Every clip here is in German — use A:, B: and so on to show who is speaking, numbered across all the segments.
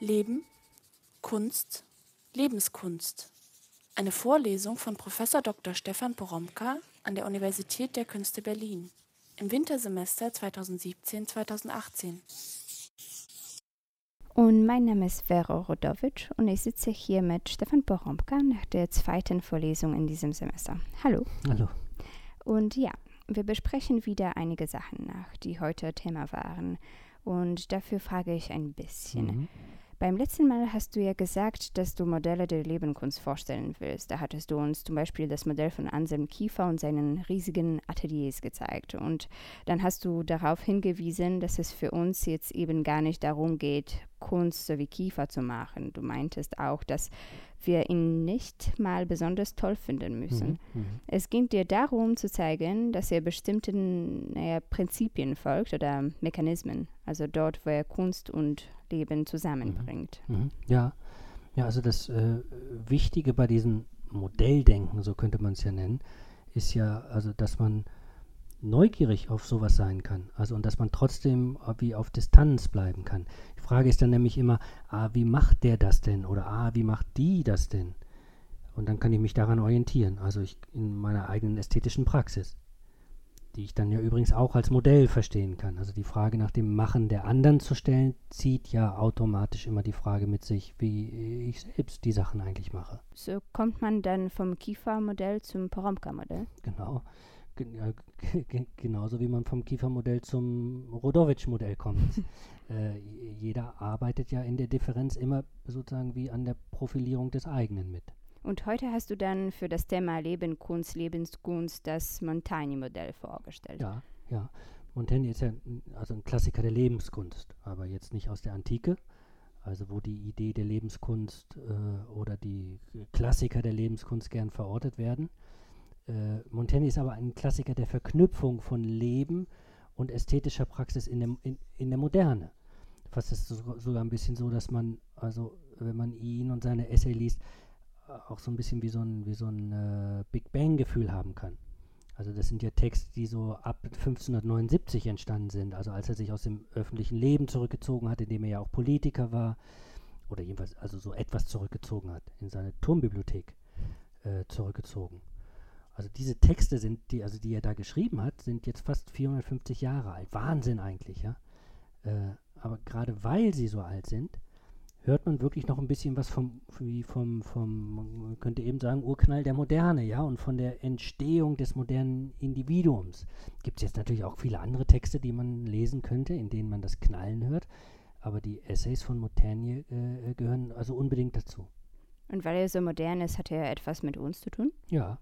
A: Leben, Kunst, Lebenskunst. Eine Vorlesung von Prof. Dr. Stefan Poromka an der Universität der Künste Berlin im Wintersemester 2017-2018.
B: Und mein Name ist Vera Rodovic und ich sitze hier mit Stefan Poromka nach der zweiten Vorlesung in diesem Semester. Hallo.
C: Hallo.
B: Und ja, wir besprechen wieder einige Sachen nach, die heute Thema waren. Und dafür frage ich ein bisschen.
C: Mhm.
B: Beim letzten Mal hast du ja gesagt, dass du Modelle der Lebenkunst vorstellen willst. Da hattest du uns zum Beispiel das Modell von Anselm Kiefer und seinen riesigen Ateliers gezeigt. Und dann hast du darauf hingewiesen, dass es für uns jetzt eben gar nicht darum geht, Kunst so wie Kiefer zu machen. Du meintest auch, dass wir ihn nicht mal besonders toll finden müssen.
C: Mhm. Mhm.
B: Es ging dir darum zu zeigen, dass er bestimmten naja, Prinzipien folgt oder Mechanismen, also dort, wo er Kunst und Leben zusammenbringt.
C: Mhm. Ja. ja, also das äh, Wichtige bei diesem Modelldenken, so könnte man es ja nennen, ist ja, also dass man neugierig auf sowas sein kann. Also und dass man trotzdem äh, wie auf Distanz bleiben kann. Die Frage ist dann nämlich immer, ah, wie macht der das denn? Oder ah, wie macht die das denn? Und dann kann ich mich daran orientieren, also ich in meiner eigenen ästhetischen Praxis, die ich dann ja übrigens auch als Modell verstehen kann. Also die Frage nach dem Machen der anderen zu stellen, zieht ja automatisch immer die Frage mit sich, wie ich selbst die Sachen eigentlich mache.
B: So kommt man dann vom Kiefer-Modell zum Poromka-Modell.
C: Genau. Gen genauso wie man vom Kiefermodell zum Rodowitsch-Modell kommt. äh, jeder arbeitet ja in der Differenz immer sozusagen wie an der Profilierung des eigenen mit.
B: Und heute hast du dann für das Thema Leben, Kunst, Lebenskunst das Montaigne-Modell vorgestellt.
C: Ja, ja. Montaigne ist ja also ein Klassiker der Lebenskunst, aber jetzt nicht aus der Antike, also wo die Idee der Lebenskunst äh, oder die Klassiker der Lebenskunst gern verortet werden. Äh, Montaigne ist aber ein Klassiker der Verknüpfung von Leben und ästhetischer Praxis in der, in, in der Moderne. Fast ist es so, sogar ein bisschen so, dass man, also wenn man ihn und seine Essay liest, äh, auch so ein bisschen wie so ein, wie so ein äh, Big Bang-Gefühl haben kann. Also das sind ja Texte, die so ab 1579 entstanden sind, also als er sich aus dem öffentlichen Leben zurückgezogen hat, indem er ja auch Politiker war, oder jedenfalls also so etwas zurückgezogen hat, in seine Turmbibliothek äh, zurückgezogen. Also diese Texte sind, die, also die er da geschrieben hat, sind jetzt fast 450 Jahre alt. Wahnsinn eigentlich, ja. Äh, aber gerade weil sie so alt sind, hört man wirklich noch ein bisschen was vom, wie vom, vom, man könnte eben sagen, Urknall der Moderne, ja, und von der Entstehung des modernen Individuums. Gibt es jetzt natürlich auch viele andere Texte, die man lesen könnte, in denen man das Knallen hört, aber die Essays von Montaigne äh, gehören also unbedingt dazu.
B: Und weil er so modern ist, hat er etwas mit uns zu tun?
C: Ja,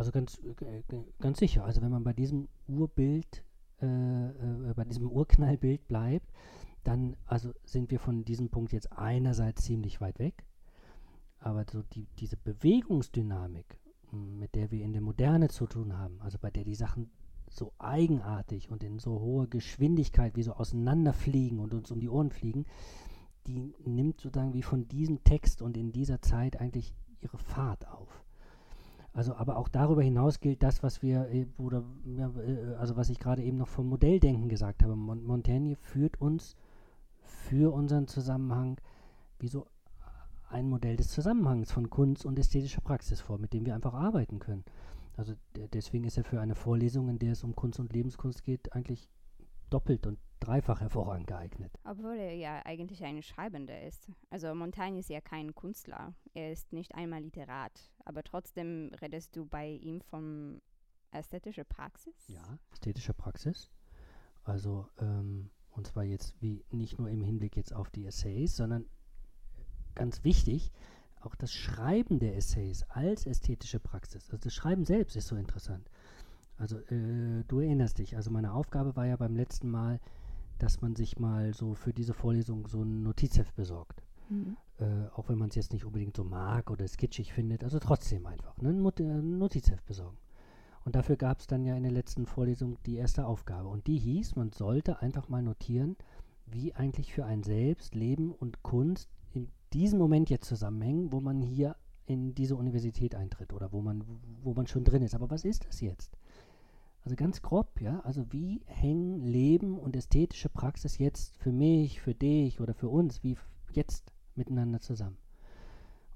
C: also ganz, äh, ganz sicher. Also wenn man bei diesem Urbild, äh, äh, bei diesem Urknallbild bleibt, dann also sind wir von diesem Punkt jetzt einerseits ziemlich weit weg, aber so die, diese Bewegungsdynamik, mit der wir in der Moderne zu tun haben, also bei der die Sachen so eigenartig und in so hoher Geschwindigkeit wie so auseinanderfliegen und uns um die Ohren fliegen, die nimmt sozusagen wie von diesem Text und in dieser Zeit eigentlich ihre Fahrt auf. Also, aber auch darüber hinaus gilt das, was wir, äh, oder, äh, also was ich gerade eben noch vom Modelldenken gesagt habe. Mon Montaigne führt uns für unseren Zusammenhang wie so ein Modell des Zusammenhangs von Kunst und ästhetischer Praxis vor, mit dem wir einfach arbeiten können. Also de- deswegen ist er für eine Vorlesung, in der es um Kunst und Lebenskunst geht, eigentlich doppelt und dreifach hervorragend geeignet.
B: Obwohl er ja eigentlich ein Schreibender ist. Also Montaigne ist ja kein Künstler. Er ist nicht einmal Literat. Aber trotzdem redest du bei ihm von ästhetischer Praxis?
C: Ja, ästhetischer Praxis. Also, ähm, und zwar jetzt wie nicht nur im Hinblick jetzt auf die Essays, sondern ganz wichtig, auch das Schreiben der Essays als ästhetische Praxis. Also das Schreiben selbst ist so interessant. Also äh, du erinnerst dich, also meine Aufgabe war ja beim letzten Mal, dass man sich mal so für diese Vorlesung so ein Notizheft besorgt.
B: Mhm.
C: Äh, auch wenn man es jetzt nicht unbedingt so mag oder skitschig findet, also trotzdem einfach ne, ein äh, ein Notizheft besorgen. Und dafür gab es dann ja in der letzten Vorlesung die erste Aufgabe. Und die hieß, man sollte einfach mal notieren, wie eigentlich für ein selbst Leben und Kunst in diesem Moment jetzt zusammenhängen, wo man hier in diese Universität eintritt oder wo man, wo man schon drin ist. Aber was ist das jetzt? Also ganz grob, ja. Also wie hängen Leben und ästhetische Praxis jetzt für mich, für dich oder für uns, wie jetzt miteinander zusammen.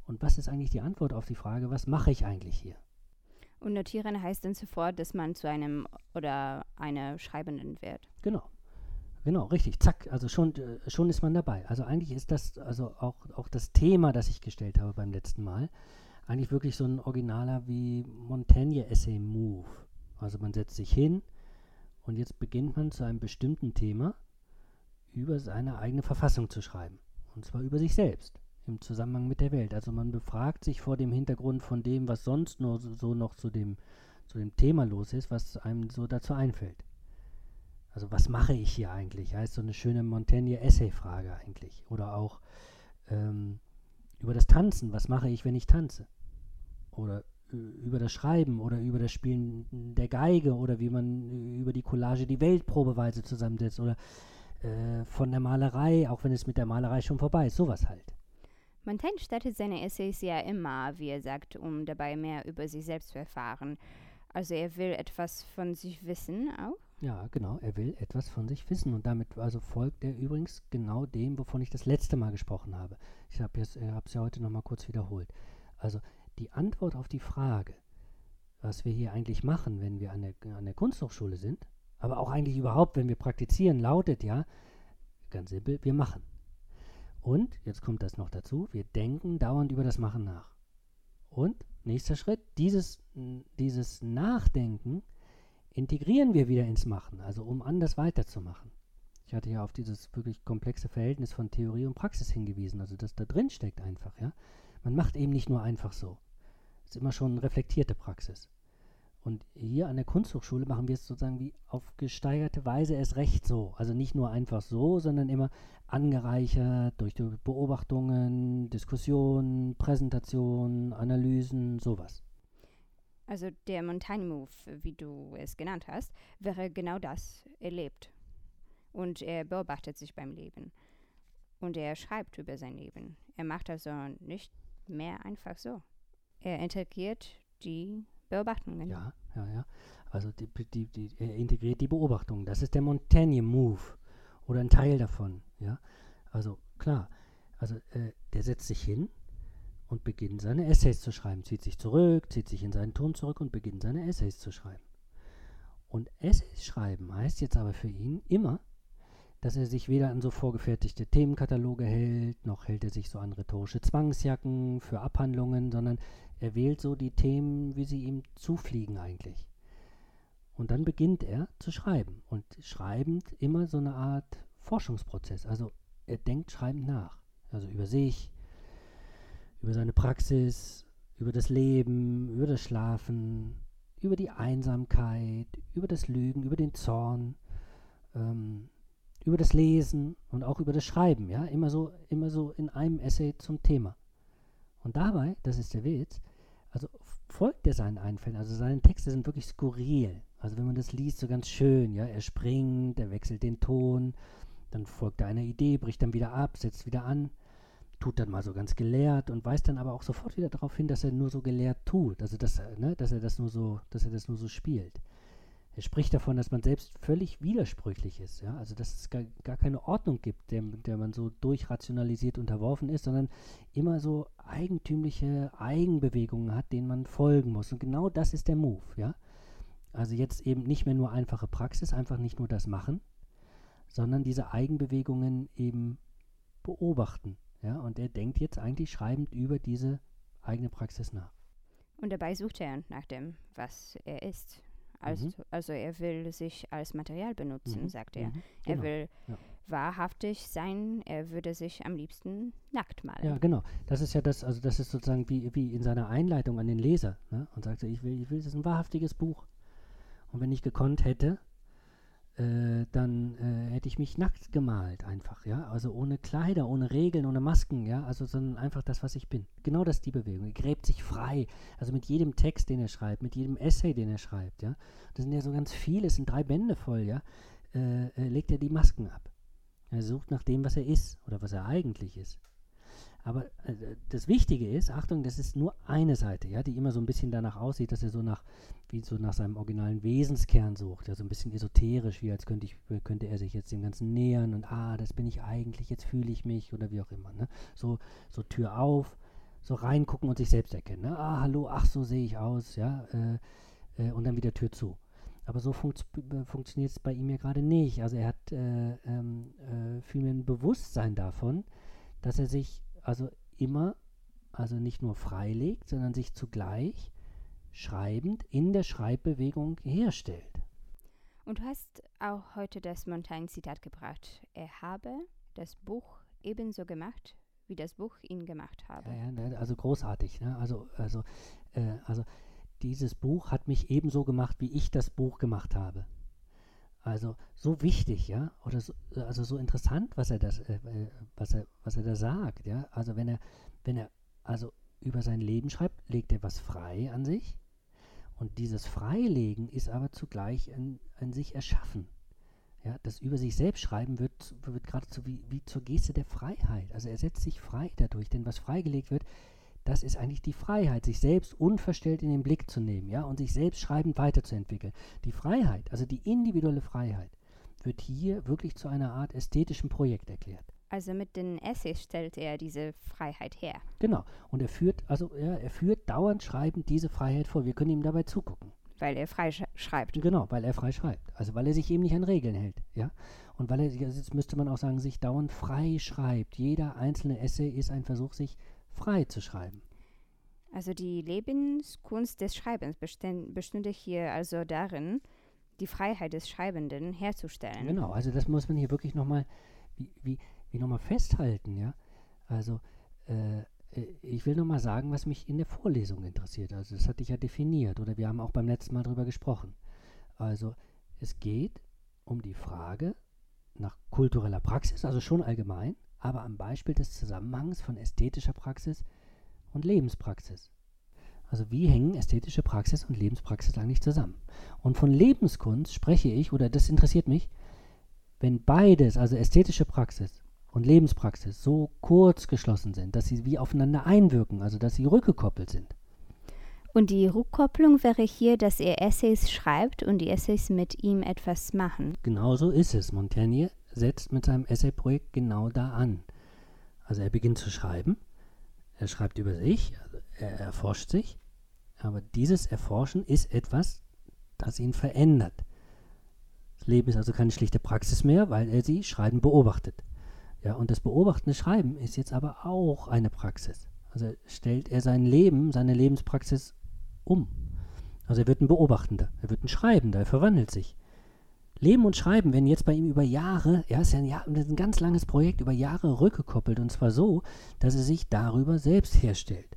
C: Und was ist eigentlich die Antwort auf die Frage, was mache ich eigentlich hier?
B: Und notieren heißt dann sofort, dass man zu einem oder einer Schreibenden wird.
C: Genau. Genau, richtig. Zack, also schon, äh, schon ist man dabei. Also eigentlich ist das, also auch, auch das Thema, das ich gestellt habe beim letzten Mal, eigentlich wirklich so ein originaler wie Montaigne-Essay-Move. Also man setzt sich hin und jetzt beginnt man zu einem bestimmten Thema über seine eigene Verfassung zu schreiben. Und zwar über sich selbst im Zusammenhang mit der Welt. Also man befragt sich vor dem Hintergrund von dem, was sonst nur so, noch zu dem, zu dem Thema los ist, was einem so dazu einfällt. Also was mache ich hier eigentlich? Heißt so eine schöne Montaigne-Essay-Frage eigentlich. Oder auch ähm, über das Tanzen. Was mache ich, wenn ich tanze? Oder über das Schreiben oder über das Spielen der Geige oder wie man äh, über die Collage die Weltprobeweise zusammensetzt oder äh, von der Malerei, auch wenn es mit der Malerei schon vorbei ist. Sowas halt.
B: Montaigne startet seine Essays ja immer, wie er sagt, um dabei mehr über sich selbst zu erfahren. Also er will etwas von sich wissen auch.
C: Ja, genau, er will etwas von sich wissen und damit also folgt er übrigens genau dem, wovon ich das letzte Mal gesprochen habe. Ich habe es ja heute nochmal kurz wiederholt. Also die Antwort auf die Frage, was wir hier eigentlich machen, wenn wir an der, an der Kunsthochschule sind, aber auch eigentlich überhaupt, wenn wir praktizieren, lautet ja, ganz simpel, wir machen. Und, jetzt kommt das noch dazu, wir denken dauernd über das Machen nach. Und, nächster Schritt, dieses, dieses Nachdenken integrieren wir wieder ins Machen, also um anders weiterzumachen. Ich hatte ja auf dieses wirklich komplexe Verhältnis von Theorie und Praxis hingewiesen, also das da drin steckt einfach, ja. Man macht eben nicht nur einfach so. Es ist immer schon reflektierte Praxis. Und hier an der Kunsthochschule machen wir es sozusagen wie auf gesteigerte Weise erst recht so. Also nicht nur einfach so, sondern immer angereichert durch Beobachtungen, Diskussionen, Präsentationen, Analysen, sowas.
B: Also der Montaigne Move, wie du es genannt hast, wäre genau das. Er lebt. Und er beobachtet sich beim Leben. Und er schreibt über sein Leben. Er macht also nicht mehr einfach so. Er integriert die Beobachtungen.
C: Ja, ja, ja. Also die, die, die, er integriert die Beobachtungen. Das ist der Montaigne-Move oder ein Teil davon. Ja, also klar. Also äh, der setzt sich hin und beginnt seine Essays zu schreiben, zieht sich zurück, zieht sich in seinen Ton zurück und beginnt seine Essays zu schreiben. Und Essays schreiben heißt jetzt aber für ihn immer, dass er sich weder an so vorgefertigte Themenkataloge hält, noch hält er sich so an rhetorische Zwangsjacken für Abhandlungen, sondern er wählt so die Themen, wie sie ihm zufliegen eigentlich. Und dann beginnt er zu schreiben. Und schreibend immer so eine Art Forschungsprozess. Also er denkt schreibend nach. Also über sich, über seine Praxis, über das Leben, über das Schlafen, über die Einsamkeit, über das Lügen, über den Zorn. Ähm, über das Lesen und auch über das Schreiben, ja, immer so, immer so in einem Essay zum Thema. Und dabei, das ist der Witz, also folgt er seinen Einfällen, also seine Texte sind wirklich skurril. Also wenn man das liest, so ganz schön, ja, er springt, er wechselt den Ton, dann folgt er einer Idee, bricht dann wieder ab, setzt wieder an, tut dann mal so ganz gelehrt und weist dann aber auch sofort wieder darauf hin, dass er nur so gelehrt tut, also dass, ne, dass er das nur so, dass er das nur so spielt. Er spricht davon, dass man selbst völlig widersprüchlich ist, ja, also dass es gar, gar keine Ordnung gibt, der, der man so durchrationalisiert unterworfen ist, sondern immer so eigentümliche Eigenbewegungen hat, denen man folgen muss. Und genau das ist der Move, ja. Also jetzt eben nicht mehr nur einfache Praxis, einfach nicht nur das Machen, sondern diese Eigenbewegungen eben beobachten, ja. Und er denkt jetzt eigentlich schreibend über diese eigene Praxis nach.
B: Und dabei sucht er nach dem, was er ist. Also, mhm. also er will sich als Material benutzen, mhm. sagt er. Mhm. Er genau. will ja. wahrhaftig sein, er würde sich am liebsten nackt malen.
C: Ja, genau. Das ist ja das, also das ist sozusagen wie, wie in seiner Einleitung an den Leser. Ne? Und sagt, ich will, ich will, das ist ein wahrhaftiges Buch. Und wenn ich gekonnt hätte, äh, dann äh, hätte ich mich nackt gemalt einfach, ja, also ohne Kleider, ohne Regeln, ohne Masken, ja, also sondern einfach das, was ich bin. Genau das ist die Bewegung. Er gräbt sich frei, also mit jedem Text, den er schreibt, mit jedem Essay, den er schreibt, ja, das sind ja so ganz viele, es sind drei Bände voll, ja, äh, legt er die Masken ab. Er sucht nach dem, was er ist oder was er eigentlich ist. Aber äh, das Wichtige ist, Achtung, das ist nur eine Seite, ja, die immer so ein bisschen danach aussieht, dass er so nach, wie so nach seinem originalen Wesenskern sucht, ja, so ein bisschen esoterisch, wie als könnte ich, könnte er sich jetzt dem Ganzen nähern und ah, das bin ich eigentlich, jetzt fühle ich mich oder wie auch immer. Ne? So, so Tür auf, so reingucken und sich selbst erkennen. Ne? Ah, hallo, ach, so sehe ich aus, ja, äh, äh, und dann wieder Tür zu. Aber so funkt, äh, funktioniert es bei ihm ja gerade nicht. Also er hat äh, ähm, äh, vielmehr ein Bewusstsein davon, dass er sich also immer, also nicht nur freilegt, sondern sich zugleich schreibend in der Schreibbewegung herstellt.
B: Und du hast auch heute das Montaigne-Zitat gebracht. Er habe das Buch ebenso gemacht, wie das Buch ihn gemacht habe.
C: Ja, ja, ne, also großartig. Ne? Also, also, äh, also dieses Buch hat mich ebenso gemacht, wie ich das Buch gemacht habe. Also so wichtig, ja, oder so, also so interessant, was er das, äh, äh, was er, was er da sagt, ja. Also wenn er, wenn er also über sein Leben schreibt, legt er was frei an sich. Und dieses Freilegen ist aber zugleich ein, ein sich erschaffen. Ja, das über sich selbst schreiben wird, wird geradezu wie, wie zur Geste der Freiheit. Also er setzt sich frei dadurch, denn was freigelegt wird, das ist eigentlich die Freiheit, sich selbst unverstellt in den Blick zu nehmen, ja, und sich selbst schreibend weiterzuentwickeln. Die Freiheit, also die individuelle Freiheit, wird hier wirklich zu einer Art ästhetischen Projekt erklärt.
B: Also mit den Essays stellt er diese Freiheit her.
C: Genau. Und er führt, also ja, er führt dauernd schreibend diese Freiheit vor. Wir können ihm dabei zugucken.
B: Weil er frei sch schreibt.
C: Genau, weil er frei schreibt. Also weil er sich eben nicht an Regeln hält, ja. Und weil er, jetzt müsste man auch sagen, sich dauernd frei schreibt. Jeder einzelne Essay ist ein Versuch, sich frei zu schreiben.
B: Also die Lebenskunst des Schreibens bestünde hier also darin, die Freiheit des Schreibenden herzustellen.
C: Genau, also das muss man hier wirklich nochmal wie, wie, wie noch festhalten, ja. Also äh, äh ich will nochmal sagen, was mich in der Vorlesung interessiert. Also das hatte ich ja definiert oder wir haben auch beim letzten Mal darüber gesprochen. Also es geht um die Frage nach kultureller Praxis, also schon allgemein, aber am Beispiel des Zusammenhangs von ästhetischer Praxis und Lebenspraxis. Also wie hängen ästhetische Praxis und Lebenspraxis eigentlich zusammen? Und von Lebenskunst spreche ich, oder das interessiert mich, wenn beides, also ästhetische Praxis und Lebenspraxis, so kurz geschlossen sind, dass sie wie aufeinander einwirken, also dass sie rückgekoppelt sind.
B: Und die Rückkopplung wäre hier, dass er Essays schreibt und die Essays mit ihm etwas machen.
C: Genauso ist es. Montaigne setzt mit seinem Essayprojekt genau da an. Also er beginnt zu schreiben, er schreibt über sich, also er erforscht sich, aber dieses Erforschen ist etwas, das ihn verändert. Das Leben ist also keine schlichte Praxis mehr, weil er sie Schreiben beobachtet. Ja, und das beobachtende Schreiben ist jetzt aber auch eine Praxis. Also stellt er sein Leben, seine Lebenspraxis um. Also er wird ein Beobachtender, er wird ein Schreibender, er verwandelt sich. Leben und Schreiben werden jetzt bei ihm über Jahre, ja, ist ja ein, Jahr, ein ganz langes Projekt, über Jahre rückgekoppelt und zwar so, dass er sich darüber selbst herstellt.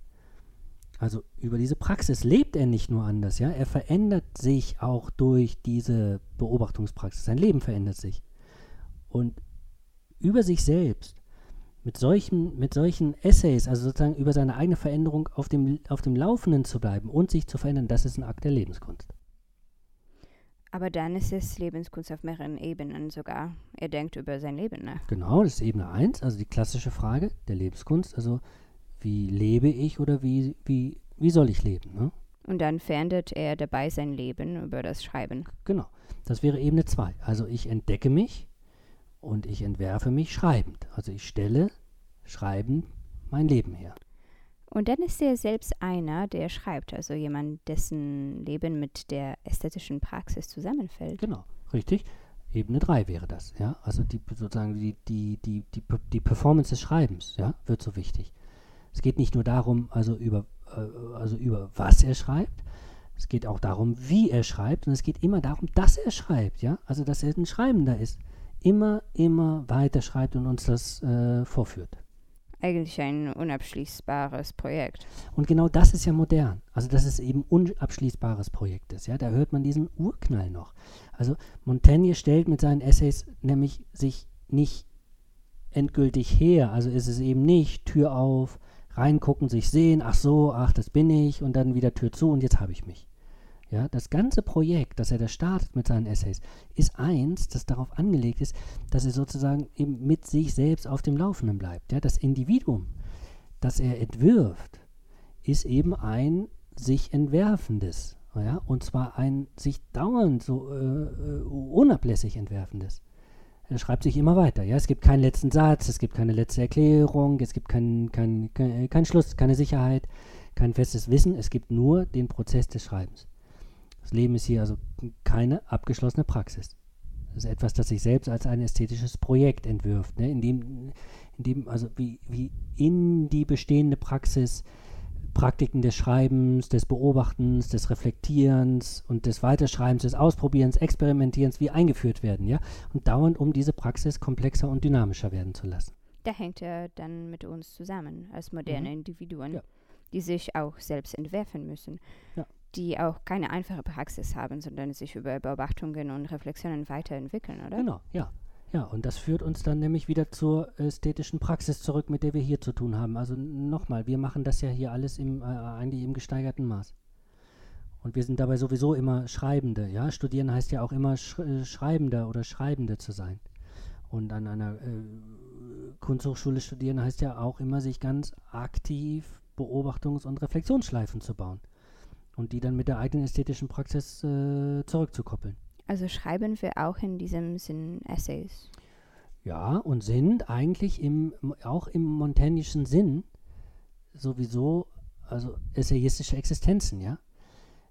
C: Also über diese Praxis lebt er nicht nur anders, ja, er verändert sich auch durch diese Beobachtungspraxis. Sein Leben verändert sich. Und über sich selbst, mit solchen, mit solchen Essays, also sozusagen über seine eigene Veränderung auf dem, auf dem Laufenden zu bleiben und sich zu verändern, das ist ein Akt der Lebenskunst.
B: Aber dann ist es Lebenskunst auf mehreren Ebenen sogar. Er denkt über sein Leben nach.
C: Genau, das ist Ebene 1, also die klassische Frage der Lebenskunst. Also wie lebe ich oder wie, wie, wie soll ich leben? Ne?
B: Und dann verändert er dabei sein Leben über das Schreiben.
C: Genau, das wäre Ebene 2. Also ich entdecke mich und ich entwerfe mich schreibend. Also ich stelle schreibend mein Leben her.
B: Und dann ist er selbst einer, der schreibt, also jemand, dessen Leben mit der ästhetischen Praxis zusammenfällt.
C: Genau, richtig. Ebene 3 wäre das, ja. Also die sozusagen die, die, die, die, die Performance des Schreibens, ja, wird so wichtig. Es geht nicht nur darum, also über, äh, also über was er schreibt, es geht auch darum, wie er schreibt und es geht immer darum, dass er schreibt, ja. Also dass er ein Schreibender ist. Immer, immer weiter schreibt und uns das äh, vorführt
B: eigentlich ein unabschließbares Projekt.
C: Und genau das ist ja modern. Also, dass es eben unabschließbares Projekt ist. Ja, da hört man diesen Urknall noch. Also, Montaigne stellt mit seinen Essays nämlich sich nicht endgültig her. Also ist es eben nicht Tür auf, reingucken, sich sehen, ach so, ach, das bin ich und dann wieder Tür zu und jetzt habe ich mich. Ja, das ganze Projekt, das er da startet mit seinen Essays, ist eins, das darauf angelegt ist, dass er sozusagen eben mit sich selbst auf dem Laufenden bleibt. Ja, das Individuum das er entwirft, ist eben ein sich entwerfendes. Ja, und zwar ein sich dauernd so äh, äh, unablässig entwerfendes. Er schreibt sich immer weiter. Ja, es gibt keinen letzten Satz, es gibt keine letzte Erklärung, es gibt keinen kein, kein, kein Schluss, keine Sicherheit, kein festes Wissen. Es gibt nur den Prozess des Schreibens. Das Leben ist hier also keine abgeschlossene Praxis. Das ist etwas, das sich selbst als ein ästhetisches Projekt entwirft, ne? in, dem, in dem also wie, wie in die bestehende Praxis Praktiken des Schreibens, des Beobachtens, des Reflektierens und des Weiterschreibens, des Ausprobierens, Experimentierens wie eingeführt werden, ja, und dauernd um diese Praxis komplexer und dynamischer werden zu lassen.
B: Da hängt er dann mit uns zusammen als moderne mhm. Individuen,
C: ja.
B: die sich auch selbst entwerfen müssen,
C: ja.
B: Die auch keine einfache Praxis haben, sondern sich über Beobachtungen und Reflexionen weiterentwickeln, oder?
C: Genau, ja. Ja, und das führt uns dann nämlich wieder zur ästhetischen Praxis zurück, mit der wir hier zu tun haben. Also nochmal, wir machen das ja hier alles im, äh, eigentlich im gesteigerten Maß. Und wir sind dabei sowieso immer Schreibende. Ja? Studieren heißt ja auch immer Sch äh, Schreibender oder Schreibende zu sein. Und an einer äh, Kunsthochschule studieren heißt ja auch immer, sich ganz aktiv Beobachtungs- und Reflexionsschleifen zu bauen. Und die dann mit der eigenen ästhetischen Praxis äh, zurückzukoppeln.
B: Also schreiben wir auch in diesem Sinn Essays.
C: Ja, und sind eigentlich im, auch im montaignischen Sinn sowieso also essayistische Existenzen, ja.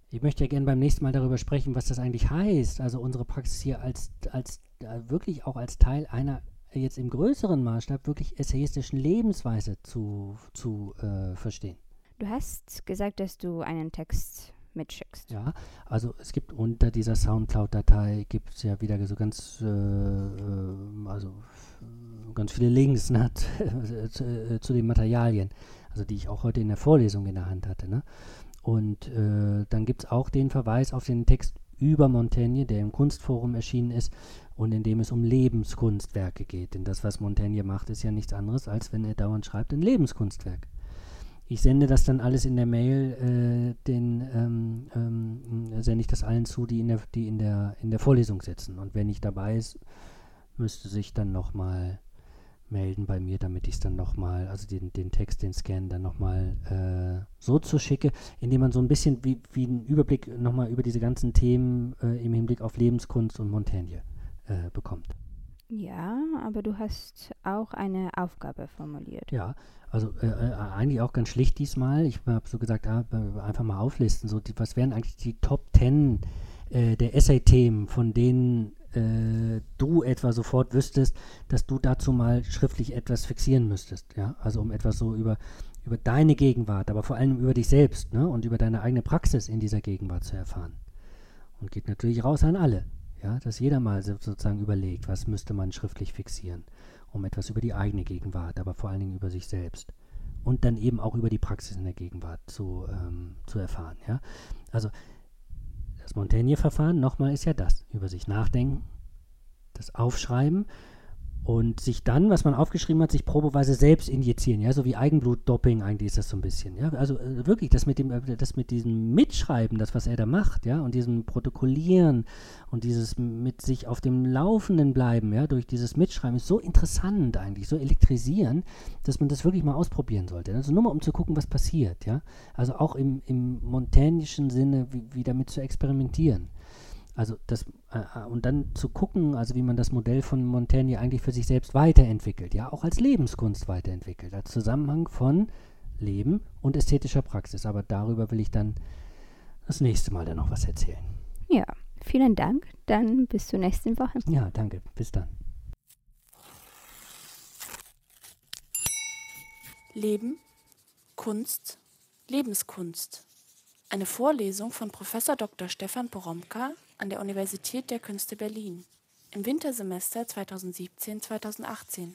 C: Ich möchte ja gerne beim nächsten Mal darüber sprechen, was das eigentlich heißt, also unsere Praxis hier als, als äh, wirklich auch als Teil einer jetzt im größeren Maßstab wirklich essayistischen Lebensweise zu, zu äh, verstehen.
B: Du hast gesagt, dass du einen Text mitschickst.
C: Ja, also es gibt unter dieser Soundcloud-Datei gibt es ja wieder so ganz, äh, äh also ganz viele Links ne, zu, äh, zu, den Materialien, also die ich auch heute in der Vorlesung in der Hand hatte. Ne? Und äh, dann gibt es auch den Verweis auf den Text über Montaigne, der im Kunstforum erschienen ist und in dem es um Lebenskunstwerke geht. Denn das, was Montaigne macht, ist ja nichts anderes, als wenn er dauernd schreibt, ein Lebenskunstwerk. Ich sende das dann alles in der Mail, äh, den ähm, ähm, sende ich das allen zu, die in der, die in der, in der Vorlesung sitzen. Und wenn ich dabei ist, müsste sich dann nochmal melden bei mir, damit ich es dann nochmal, also den, den Text, den Scan dann nochmal äh, so zuschicke, indem man so ein bisschen wie, wie einen Überblick nochmal über diese ganzen Themen äh, im Hinblick auf Lebenskunst und Montaigne äh, bekommt.
B: Ja, aber du hast auch eine Aufgabe formuliert.
C: Ja, also äh, äh, eigentlich auch ganz schlicht diesmal. Ich habe so gesagt, ah, einfach mal auflisten. So, die, was wären eigentlich die Top 10 äh, der Essay-Themen, von denen äh, du etwa sofort wüsstest, dass du dazu mal schriftlich etwas fixieren müsstest. Ja? Also um etwas so über, über deine Gegenwart, aber vor allem über dich selbst ne? und über deine eigene Praxis in dieser Gegenwart zu erfahren. Und geht natürlich raus an alle. Ja? Dass jeder mal sozusagen überlegt, was müsste man schriftlich fixieren um etwas über die eigene Gegenwart, aber vor allen Dingen über sich selbst und dann eben auch über die Praxis in der Gegenwart zu, ähm, zu erfahren. Ja? Also das Montaigne-Verfahren, nochmal, ist ja das, über sich nachdenken, das Aufschreiben und sich dann, was man aufgeschrieben hat, sich probeweise selbst injizieren, ja, so wie Eigenblutdoping eigentlich ist das so ein bisschen, ja, also äh, wirklich das mit dem, äh, das mit diesem Mitschreiben, das was er da macht, ja, und diesem Protokollieren und dieses mit sich auf dem Laufenden bleiben, ja, durch dieses Mitschreiben ist so interessant eigentlich, so elektrisierend, dass man das wirklich mal ausprobieren sollte. Also nur mal um zu gucken, was passiert, ja, also auch im, im montagnischen Sinne, wie, wie damit zu experimentieren. Also das äh, äh, und dann zu gucken, also wie man das Modell von Montaigne eigentlich für sich selbst weiterentwickelt, ja, auch als Lebenskunst weiterentwickelt, als Zusammenhang von Leben und ästhetischer Praxis. Aber darüber will ich dann das nächste Mal dann noch was erzählen.
B: Ja, vielen Dank. Dann bis zur nächsten Woche.
C: Ja, danke. Bis dann.
A: Leben, Kunst, Lebenskunst. Eine Vorlesung von Prof. Dr. Stefan Poromka an der Universität der Künste Berlin im Wintersemester 2017-2018.